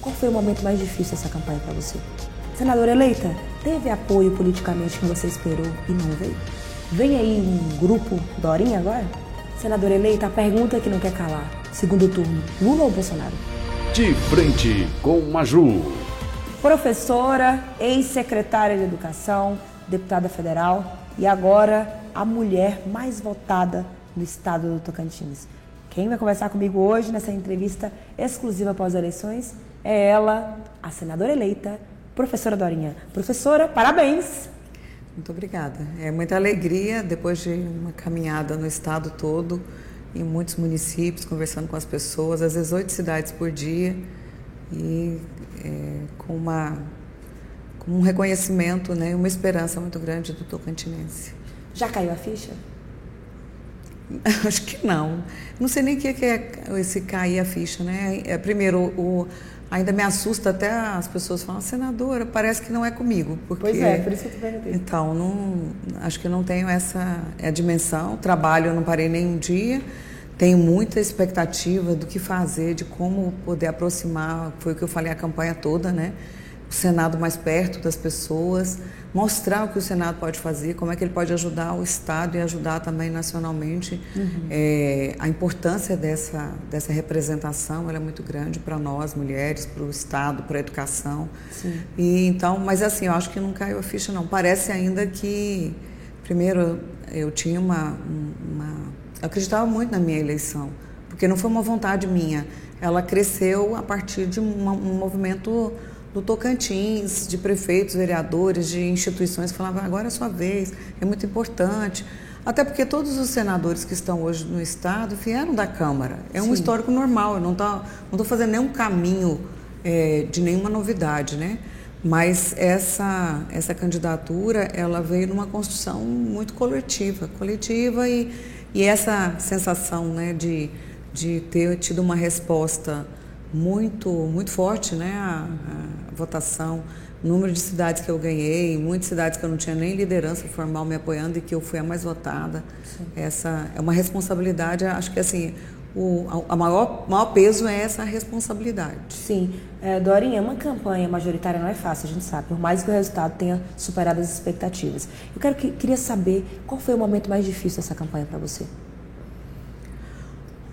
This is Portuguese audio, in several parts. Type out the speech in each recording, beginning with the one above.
Qual foi o momento mais difícil dessa campanha para você? Senadora eleita, teve apoio politicamente que você esperou e não veio? Vem aí um grupo Dorinha agora? Senadora eleita, a pergunta que não quer calar. Segundo turno, Lula ou Bolsonaro? De frente com Maju. Professora, ex-secretária de Educação, deputada federal e agora a mulher mais votada no estado do Tocantins. Quem vai conversar comigo hoje nessa entrevista exclusiva após as eleições é ela, a senadora eleita, professora Dorinha. Professora, parabéns! Muito obrigada. É muita alegria depois de uma caminhada no estado todo, em muitos municípios, conversando com as pessoas, às vezes oito cidades por dia, e é, com, uma, com um reconhecimento, né, uma esperança muito grande do tocantinense. Já caiu a ficha? Acho que não. Não sei nem o que é esse cair a ficha, né? É, primeiro, o, ainda me assusta até as pessoas falam, senadora, parece que não é comigo. Porque, pois é, por isso que eu te perguntei. Então, não, acho que não tenho essa é a dimensão. Trabalho, eu não parei nem um dia. Tenho muita expectativa do que fazer, de como poder aproximar, foi o que eu falei a campanha toda, né? O Senado mais perto das pessoas, mostrar o que o Senado pode fazer, como é que ele pode ajudar o Estado e ajudar também nacionalmente. Uhum. É, a importância dessa, dessa representação é muito grande para nós, mulheres, para o Estado, para a educação. Sim. E, então, mas assim, eu acho que não caiu a ficha, não. Parece ainda que, primeiro, eu tinha uma, uma eu acreditava muito na minha eleição, porque não foi uma vontade minha. Ela cresceu a partir de uma, um movimento do Tocantins, de prefeitos, vereadores, de instituições que falavam agora é a sua vez, é muito importante. Até porque todos os senadores que estão hoje no Estado vieram da Câmara. É um Sim. histórico normal, eu não estou fazendo nenhum caminho é, de nenhuma novidade, né? Mas essa, essa candidatura, ela veio numa construção muito coletiva, coletiva e, e essa sensação né, de, de ter tido uma resposta muito, muito forte, né? A, a votação, número de cidades que eu ganhei, muitas cidades que eu não tinha nem liderança formal me apoiando e que eu fui a mais votada. Sim. Essa é uma responsabilidade, acho que assim, o a maior, maior peso é essa responsabilidade. Sim. É, Dorinha, uma campanha majoritária não é fácil, a gente sabe, por mais que o resultado tenha superado as expectativas. Eu quero, queria saber qual foi o momento mais difícil dessa campanha para você?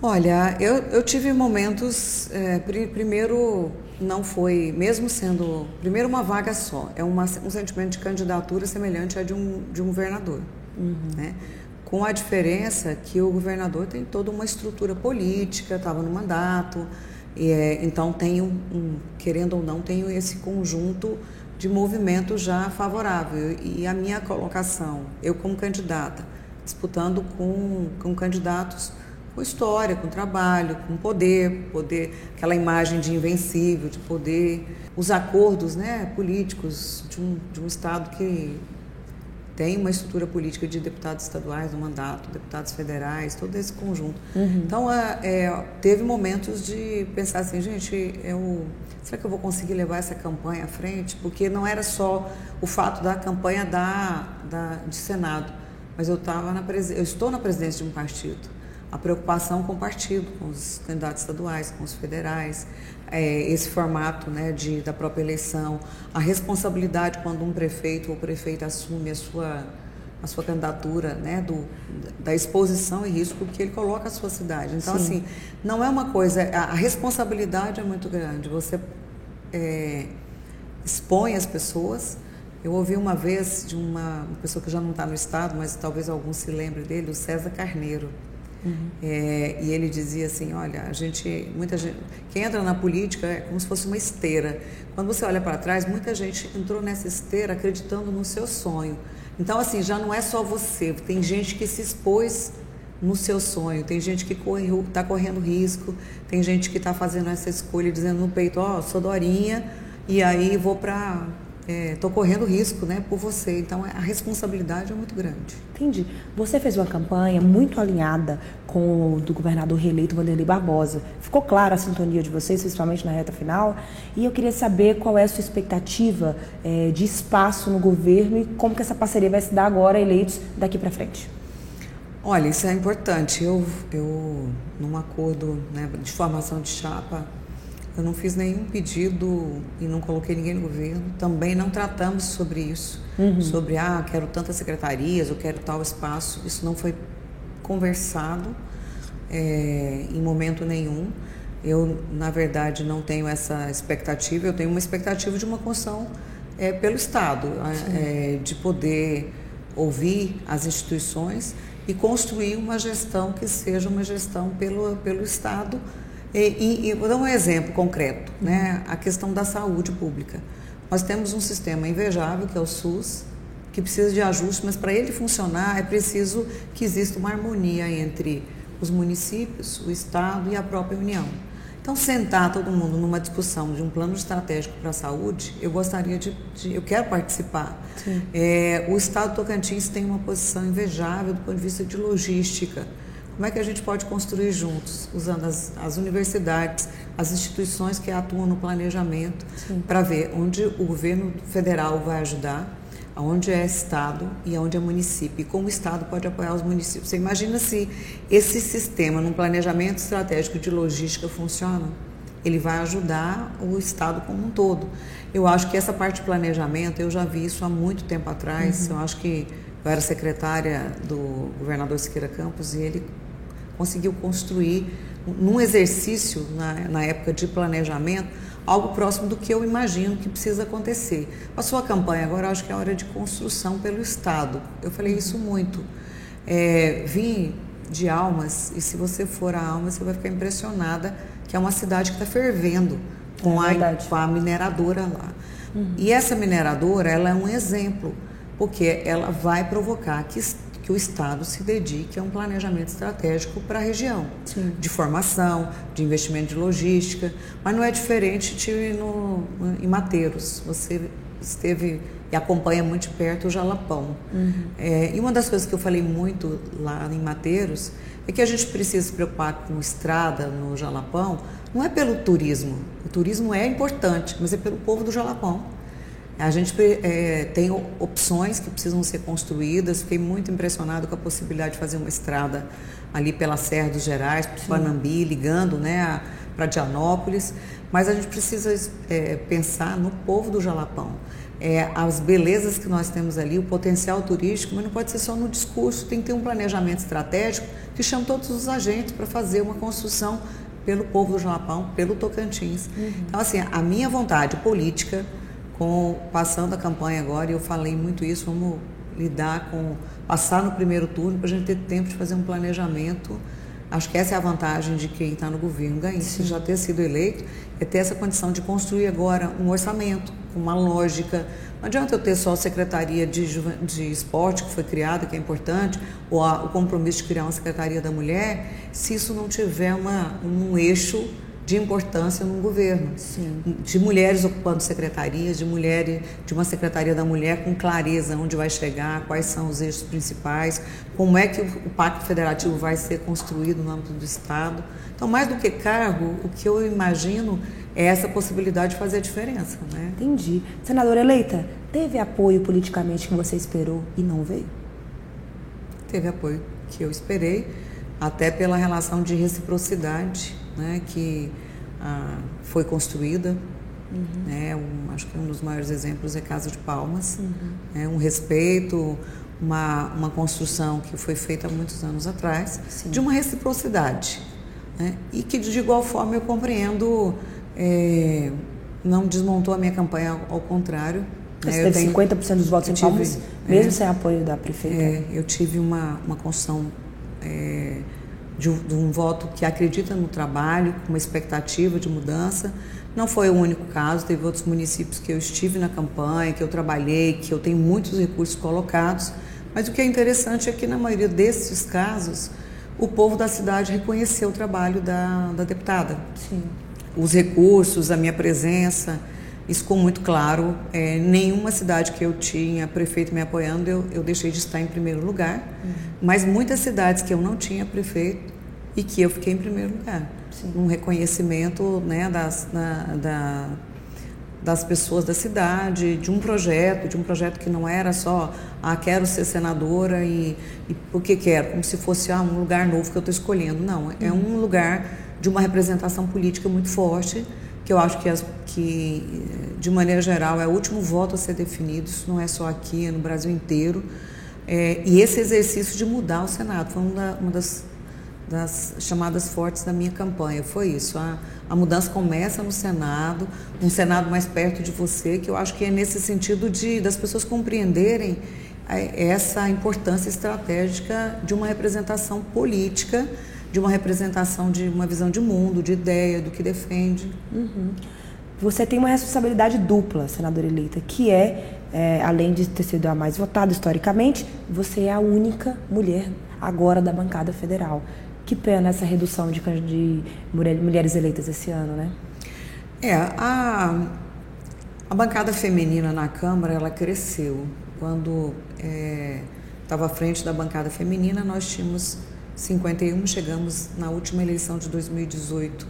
Olha, eu, eu tive momentos. É, primeiro, não foi, mesmo sendo. Primeiro, uma vaga só. É uma, um sentimento de candidatura semelhante a de um, de um governador. Uhum. Né? Com a diferença que o governador tem toda uma estrutura política, estava no mandato, e é, então tem um, um, querendo ou não, tenho esse conjunto de movimento já favorável. E a minha colocação, eu como candidata, disputando com, com candidatos com história, com trabalho, com poder, poder, aquela imagem de invencível, de poder, os acordos né, políticos de um, de um Estado que tem uma estrutura política de deputados estaduais no mandato, deputados federais, todo esse conjunto. Uhum. Então, é, teve momentos de pensar assim, gente, eu, será que eu vou conseguir levar essa campanha à frente? Porque não era só o fato da campanha da, da, de Senado, mas eu, tava na, eu estou na presidência de um partido a preocupação com o partido, com os candidatos estaduais, com os federais, é, esse formato né, de, da própria eleição, a responsabilidade quando um prefeito ou prefeita assume a sua, a sua candidatura, né, do, da exposição e risco que ele coloca a sua cidade. Então, Sim. assim, não é uma coisa, a, a responsabilidade é muito grande. Você é, expõe as pessoas. Eu ouvi uma vez de uma, uma pessoa que já não está no Estado, mas talvez algum se lembre dele, o César Carneiro. Uhum. É, e ele dizia assim, olha, a gente, muita gente, quem entra na política é como se fosse uma esteira. Quando você olha para trás, muita gente entrou nessa esteira acreditando no seu sonho. Então, assim, já não é só você. Tem gente que se expôs no seu sonho. Tem gente que está correndo risco. Tem gente que está fazendo essa escolha dizendo no peito, ó, oh, sou Dorinha e aí vou para estou é, correndo risco né, por você. Então a responsabilidade é muito grande. Entendi. Você fez uma campanha muito alinhada com o do governador reeleito Vanderlei Barbosa. Ficou clara a sintonia de vocês, principalmente na reta final. E eu queria saber qual é a sua expectativa é, de espaço no governo e como que essa parceria vai se dar agora, eleitos, daqui para frente. Olha, isso é importante. Eu, eu num acordo né, de formação de chapa, eu não fiz nenhum pedido e não coloquei ninguém no governo. Também não tratamos sobre isso, uhum. sobre ah, quero tantas secretarias, eu quero tal espaço. Isso não foi conversado é, em momento nenhum. Eu, na verdade, não tenho essa expectativa. Eu tenho uma expectativa de uma construção é, pelo Estado, é, de poder ouvir as instituições e construir uma gestão que seja uma gestão pelo, pelo Estado. E, e, e vou dar um exemplo concreto, né? a questão da saúde pública. Nós temos um sistema invejável, que é o SUS, que precisa de ajuste, mas para ele funcionar é preciso que exista uma harmonia entre os municípios, o Estado e a própria União. Então, sentar todo mundo numa discussão de um plano estratégico para a saúde, eu gostaria de, de eu quero participar. É, o Estado do Tocantins tem uma posição invejável do ponto de vista de logística. Como é que a gente pode construir juntos, usando as, as universidades, as instituições que atuam no planejamento, para ver onde o governo federal vai ajudar, aonde é Estado e aonde é município, e como o Estado pode apoiar os municípios. Você imagina se esse sistema, num planejamento estratégico de logística, funciona? Ele vai ajudar o Estado como um todo. Eu acho que essa parte de planejamento, eu já vi isso há muito tempo atrás, uhum. eu acho que eu era secretária do governador Siqueira Campos e ele conseguiu construir, num exercício, na, na época de planejamento, algo próximo do que eu imagino que precisa acontecer. A sua campanha agora, acho que é hora de construção pelo Estado. Eu falei isso muito. É, vim de Almas, e se você for a Almas, você vai ficar impressionada que é uma cidade que está fervendo com, é a, com a mineradora lá. Uhum. E essa mineradora, ela é um exemplo, porque ela vai provocar que que o Estado se dedique a um planejamento estratégico para a região, Sim. de formação, de investimento de logística, mas não é diferente de no, em Mateiros. Você esteve e acompanha muito de perto o Jalapão. Uhum. É, e uma das coisas que eu falei muito lá em Mateiros é que a gente precisa se preocupar com estrada no Jalapão, não é pelo turismo. O turismo é importante, mas é pelo povo do Jalapão a gente é, tem opções que precisam ser construídas. Fiquei muito impressionado com a possibilidade de fazer uma estrada ali pela Serra dos Gerais, para Panambi, ligando né, para Dianópolis. Mas a gente precisa é, pensar no povo do Jalapão. É, as belezas que nós temos ali, o potencial turístico, mas não pode ser só no discurso, tem que ter um planejamento estratégico que chame todos os agentes para fazer uma construção pelo povo do Jalapão, pelo Tocantins. Uhum. Então, assim, a minha vontade política com passando a campanha agora, e eu falei muito isso, vamos lidar com passar no primeiro turno para a gente ter tempo de fazer um planejamento. Acho que essa é a vantagem de quem está no governo ganhar, já ter sido eleito, é ter essa condição de construir agora um orçamento com uma lógica. Não adianta eu ter só a Secretaria de, de Esporte, que foi criada, que é importante, ou a, o compromisso de criar uma Secretaria da Mulher, se isso não tiver uma, um eixo de importância no governo. Sim. De mulheres ocupando secretarias, de mulheres, de uma secretaria da mulher com clareza onde vai chegar, quais são os eixos principais, como é que o pacto federativo vai ser construído no âmbito do Estado. Então, mais do que cargo, o que eu imagino é essa possibilidade de fazer a diferença. Né? Entendi. Senadora eleita, teve apoio politicamente que você esperou e não veio? Teve apoio que eu esperei, até pela relação de reciprocidade né, que ah, foi construída. Uhum. Né, um, acho que um dos maiores exemplos é Casa de Palmas. Uhum. Né, um respeito, uma, uma construção que foi feita há muitos anos atrás, Sim. de uma reciprocidade. Né, e que, de igual forma, eu compreendo, é, não desmontou a minha campanha, ao, ao contrário. Você né, teve tenho, 50% dos votos em tive, Palmas, mesmo é, sem apoio da prefeita? É, eu tive uma, uma construção é, de um voto que acredita no trabalho, com uma expectativa de mudança. Não foi o único caso, teve outros municípios que eu estive na campanha, que eu trabalhei, que eu tenho muitos recursos colocados. Mas o que é interessante é que, na maioria desses casos, o povo da cidade reconheceu o trabalho da, da deputada. Sim. Os recursos, a minha presença, isso ficou muito claro. É, nenhuma cidade que eu tinha prefeito me apoiando, eu, eu deixei de estar em primeiro lugar. Uhum. Mas muitas cidades que eu não tinha prefeito e que eu fiquei em primeiro lugar. Sim. Um reconhecimento né, das, na, da, das pessoas da cidade, de um projeto, de um projeto que não era só, ah, quero ser senadora e, e porque quero, como se fosse ah, um lugar novo que eu estou escolhendo. Não, é um lugar de uma representação política muito forte, que eu acho que, as, que, de maneira geral, é o último voto a ser definido, isso não é só aqui, é no Brasil inteiro. É, e esse exercício de mudar o Senado foi uma, uma das, das, chamadas fortes da minha campanha. Foi isso. A, a mudança começa no Senado, um Senado mais perto de você, que eu acho que é nesse sentido de das pessoas compreenderem é, essa importância estratégica de uma representação política, de uma representação de uma visão de mundo, de ideia, do que defende. Uhum. Você tem uma responsabilidade dupla, senadora eleita, que é é, além de ter sido a mais votada historicamente, você é a única mulher agora da bancada federal. Que pena essa redução de, de mulheres eleitas esse ano, né? É, a, a bancada feminina na Câmara, ela cresceu. Quando estava é, à frente da bancada feminina, nós tínhamos 51, chegamos na última eleição de 2018,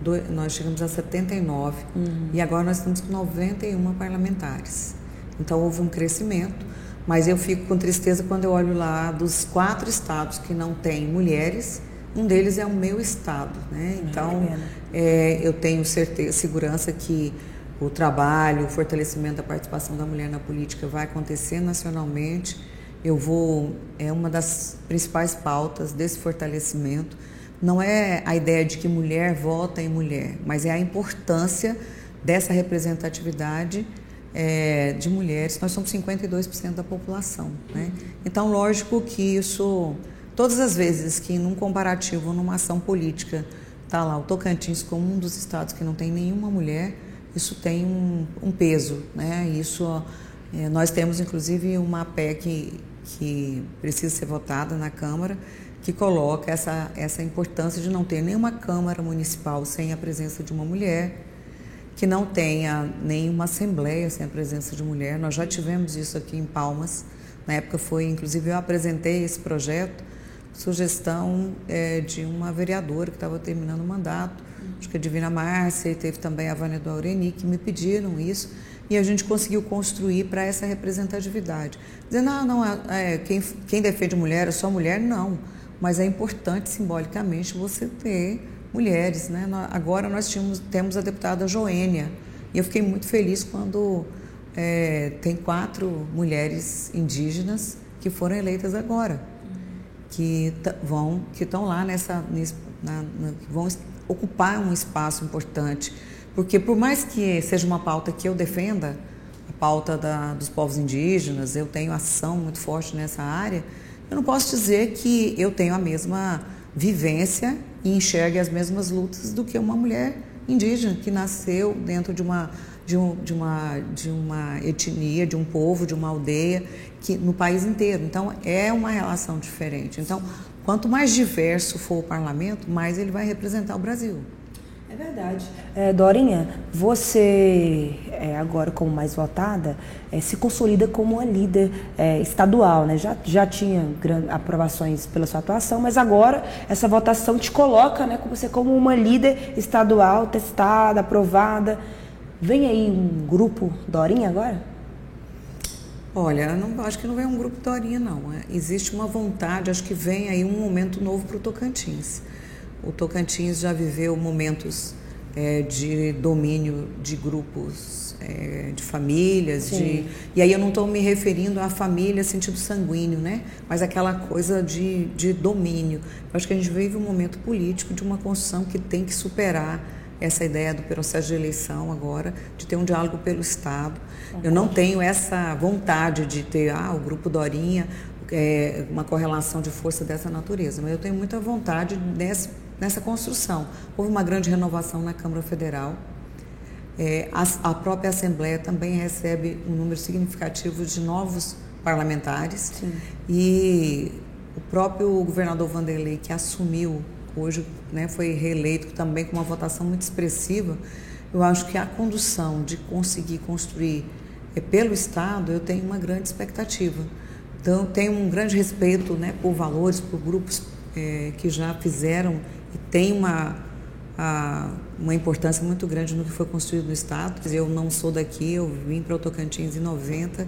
do, nós chegamos a 79, uhum. e agora nós estamos com 91 parlamentares. Então houve um crescimento, mas eu fico com tristeza quando eu olho lá dos quatro estados que não têm mulheres, um deles é o meu estado, né? Então é, eu tenho certeza, segurança que o trabalho, o fortalecimento da participação da mulher na política vai acontecer nacionalmente. Eu vou é uma das principais pautas desse fortalecimento. Não é a ideia de que mulher vota em mulher, mas é a importância dessa representatividade é, de mulheres, nós somos 52% da população. Né? Então, lógico que isso, todas as vezes que num comparativo, numa ação política, está lá o Tocantins como um dos estados que não tem nenhuma mulher, isso tem um, um peso. Né? Isso, é, nós temos, inclusive, uma PEC que precisa ser votada na Câmara, que coloca essa, essa importância de não ter nenhuma Câmara Municipal sem a presença de uma mulher, que não tenha nenhuma assembleia sem a presença de mulher. Nós já tivemos isso aqui em Palmas. Na época foi, inclusive, eu apresentei esse projeto, sugestão é, de uma vereadora que estava terminando o mandato, acho que a Divina Márcia, e teve também a Vânia do Aureni, que me pediram isso, e a gente conseguiu construir para essa representatividade. Dizendo, ah, não, é, quem, quem defende mulher é só mulher, não. Mas é importante simbolicamente você ter mulheres. Né? Agora nós tínhamos, temos a deputada Joênia e eu fiquei muito feliz quando é, tem quatro mulheres indígenas que foram eleitas agora, que vão que estão lá nessa, nesse, na, na, vão ocupar um espaço importante, porque por mais que seja uma pauta que eu defenda, a pauta da, dos povos indígenas, eu tenho ação muito forte nessa área, eu não posso dizer que eu tenho a mesma vivência e enxergue as mesmas lutas do que uma mulher indígena que nasceu dentro de uma de, um, de, uma, de uma etnia, de um povo, de uma aldeia, que no país inteiro. Então, é uma relação diferente. Então, quanto mais diverso for o parlamento, mais ele vai representar o Brasil. É verdade. É, Dorinha, você, é, agora como mais votada, é, se consolida como uma líder é, estadual, né? Já, já tinha aprovações pela sua atuação, mas agora essa votação te coloca né, você como uma líder estadual, testada, aprovada. Vem aí um grupo Dorinha agora? Olha, não, acho que não vem um grupo Dorinha, não. É, existe uma vontade, acho que vem aí um momento novo para o Tocantins. O Tocantins já viveu momentos é, de domínio de grupos, é, de famílias, de, e aí eu não estou me referindo à família sentido sanguíneo, né? Mas aquela coisa de, de domínio. Eu acho que a gente vive um momento político de uma construção que tem que superar essa ideia do processo de eleição agora, de ter um diálogo pelo Estado. Eu não tenho essa vontade de ter ah, o grupo Dorinha, é, uma correlação de força dessa natureza, mas eu tenho muita vontade nesse nessa construção. Houve uma grande renovação na Câmara Federal. É, a, a, própria Assembleia também recebe um número significativo de novos parlamentares. Sim. E o próprio governador Vanderlei, que assumiu hoje, né, foi reeleito também com uma votação muito expressiva, eu acho que a condução de conseguir construir é, pelo Estado, eu tenho uma grande expectativa. Então, tenho um grande respeito né, por valores, por grupos é, que já fizeram e tem uma, a, uma importância muito grande no que foi construído no Estado. Eu não sou daqui, eu vim para o Tocantins em 90,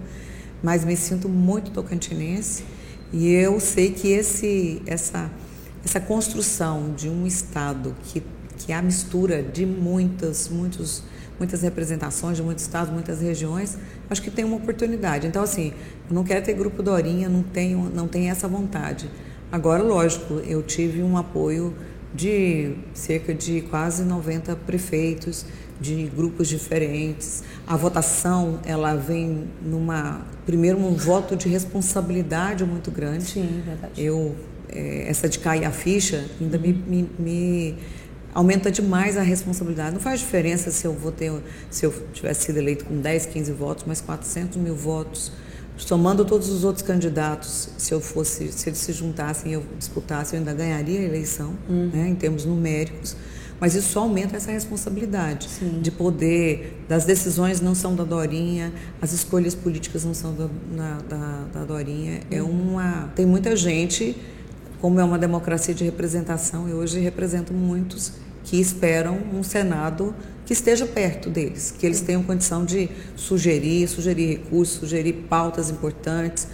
mas me sinto muito tocantinense e eu sei que esse, essa, essa construção de um Estado que, que é a mistura de muitas, muitos, muitas representações, de muitos estados, muitas regiões, acho que tem uma oportunidade. Então, assim, eu não quero ter grupo Dorinha, não tenho, não tenho essa vontade. Agora, lógico, eu tive um apoio de cerca de quase 90 prefeitos de grupos diferentes. A votação, ela vem numa primeiro um voto de responsabilidade muito grande. Sim, verdade. Eu é, essa de cair a ficha ainda me, me, me, aumenta demais a responsabilidade. Não faz diferença se eu vou ter, se eu tivesse sido eleito com 10, 15 votos, mas 400 mil votos somando todos os outros candidatos, se eu fosse, se eles se juntassem e eu disputasse, eu ainda ganharia a eleição, uhum. né, em termos numéricos. Mas isso só aumenta essa responsabilidade Sim. de poder, das decisões não são da Dorinha, as escolhas políticas não são da, na, da, da Dorinha. É. É uma, tem muita gente, como é uma democracia de representação, e hoje represento muitos que esperam um Senado que esteja perto deles, que eles tenham condição de sugerir, sugerir recursos, sugerir pautas importantes.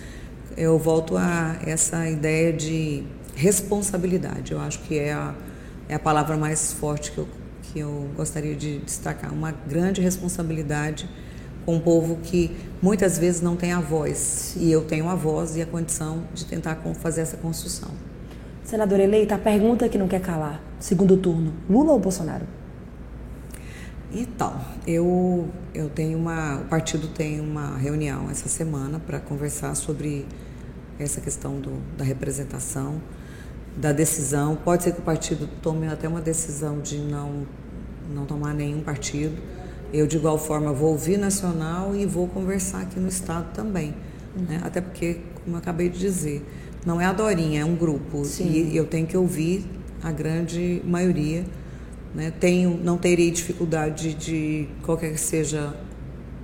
Eu volto a essa ideia de responsabilidade. Eu acho que é a, é a palavra mais forte que eu, que eu gostaria de destacar. Uma grande responsabilidade com um povo que muitas vezes não tem a voz. E eu tenho a voz e a condição de tentar fazer essa construção. Senadora eleita, a pergunta que não quer calar: segundo turno, Lula ou Bolsonaro? Então, eu, eu tenho uma. O partido tem uma reunião essa semana para conversar sobre essa questão do, da representação, da decisão. Pode ser que o partido tome até uma decisão de não, não tomar nenhum partido. Eu, de igual forma, vou ouvir nacional e vou conversar aqui no Estado também. Né? Até porque, como eu acabei de dizer, não é a Dorinha, é um grupo. Sim. E eu tenho que ouvir a grande maioria né? Tenho, não terei dificuldade de, qualquer que seja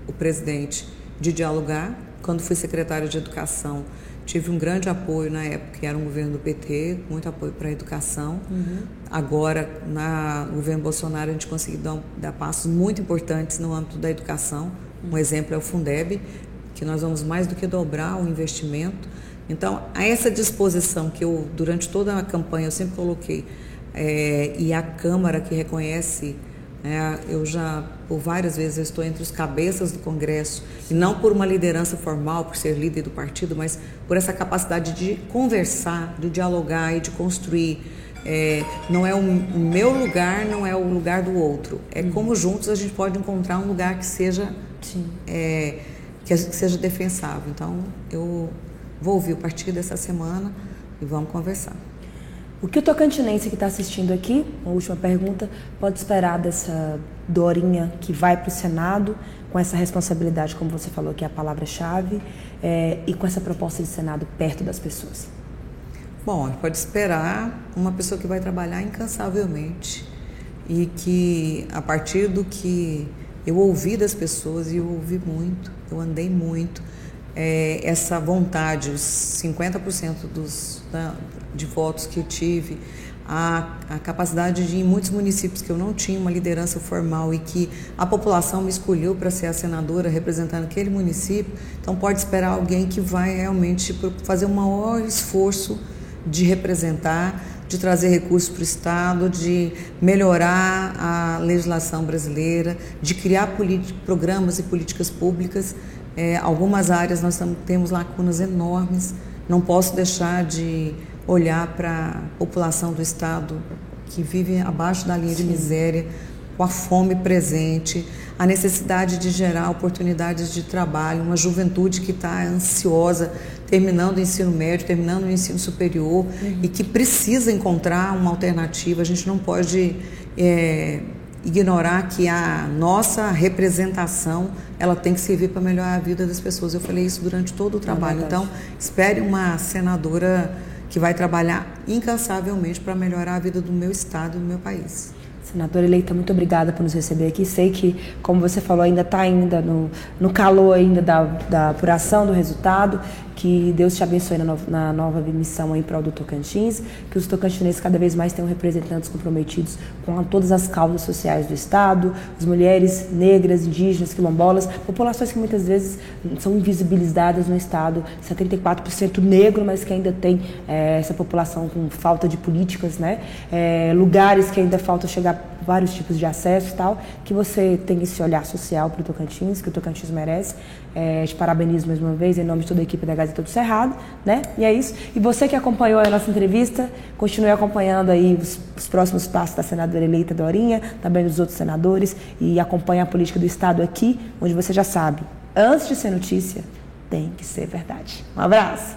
o presidente, de dialogar. Quando fui secretária de Educação, tive um grande apoio na época, que era um governo do PT, muito apoio para a educação. Uhum. Agora, na, no governo Bolsonaro, a gente conseguiu dar, dar passos muito importantes no âmbito da educação. Um exemplo é o Fundeb, que nós vamos mais do que dobrar o investimento. Então, a essa disposição que eu, durante toda a campanha, eu sempre coloquei é, e a Câmara que reconhece, né, eu já por várias vezes estou entre os cabeças do Congresso, e não por uma liderança formal, por ser líder do partido, mas por essa capacidade de conversar, de dialogar e de construir. É, não é o, meu lugar, não é o lugar do outro. É uhum. como juntos a gente pode encontrar um lugar que seja é, que seja defensável. Então eu vou ouvir o partido essa semana e vamos conversar. O que o tocantinense que está assistindo aqui, uma última pergunta, pode esperar dessa Dorinha que vai para o Senado com essa responsabilidade, como você falou, que é a palavra-chave, é, e com essa proposta de Senado perto das pessoas? Bom, pode esperar uma pessoa que vai trabalhar incansavelmente e que, a partir do que eu ouvi das pessoas, e eu ouvi muito, eu andei muito, é, essa vontade, os 50% dos, da, de votos que eu tive, a, a, capacidade de, em muitos municípios que eu não tinha uma liderança formal e que a população me escolheu para ser a senadora representando aquele município, então pode esperar alguém que vai realmente fazer um maior esforço de representar, de trazer recursos para o Estado, de melhorar a legislação brasileira, de criar programas e políticas públicas é, algumas áreas nós temos lacunas enormes. Não posso deixar de olhar para a população do Estado que vive abaixo da linha Sim. de miséria, com a fome presente, a necessidade de gerar oportunidades de trabalho, uma juventude que está ansiosa, terminando o ensino médio, terminando o ensino superior uhum. e que precisa encontrar uma alternativa. A gente não pode é, ignorar que a nossa representação ela tem que servir para melhorar a vida das pessoas. Eu falei isso durante todo o é trabalho. É então, espere uma senadora que vai trabalhar incansavelmente para melhorar a vida do meu estado e do meu país. Senadora eleita, muito obrigada por nos receber aqui. Sei que, como você falou, ainda está ainda no, no calor ainda da, da apuração do resultado, que Deus te abençoe na, no, na nova missão em prol do Tocantins, que os tocantinenses cada vez mais tenham representantes comprometidos com todas as causas sociais do Estado, as mulheres negras, indígenas, quilombolas, populações que muitas vezes são invisibilizadas no Estado, 74% negro, mas que ainda tem é, essa população com falta de políticas, né? É, lugares que ainda falta chegar vários tipos de acesso e tal, que você tenha esse olhar social para o Tocantins, que o Tocantins merece. É, te parabenizo mais uma vez em nome de toda a equipe da Gazeta do Cerrado, né? E é isso. E você que acompanhou a nossa entrevista, continue acompanhando aí os, os próximos passos da senadora eleita Dorinha, também dos outros senadores e acompanhe a política do Estado aqui, onde você já sabe, antes de ser notícia, tem que ser verdade. Um abraço.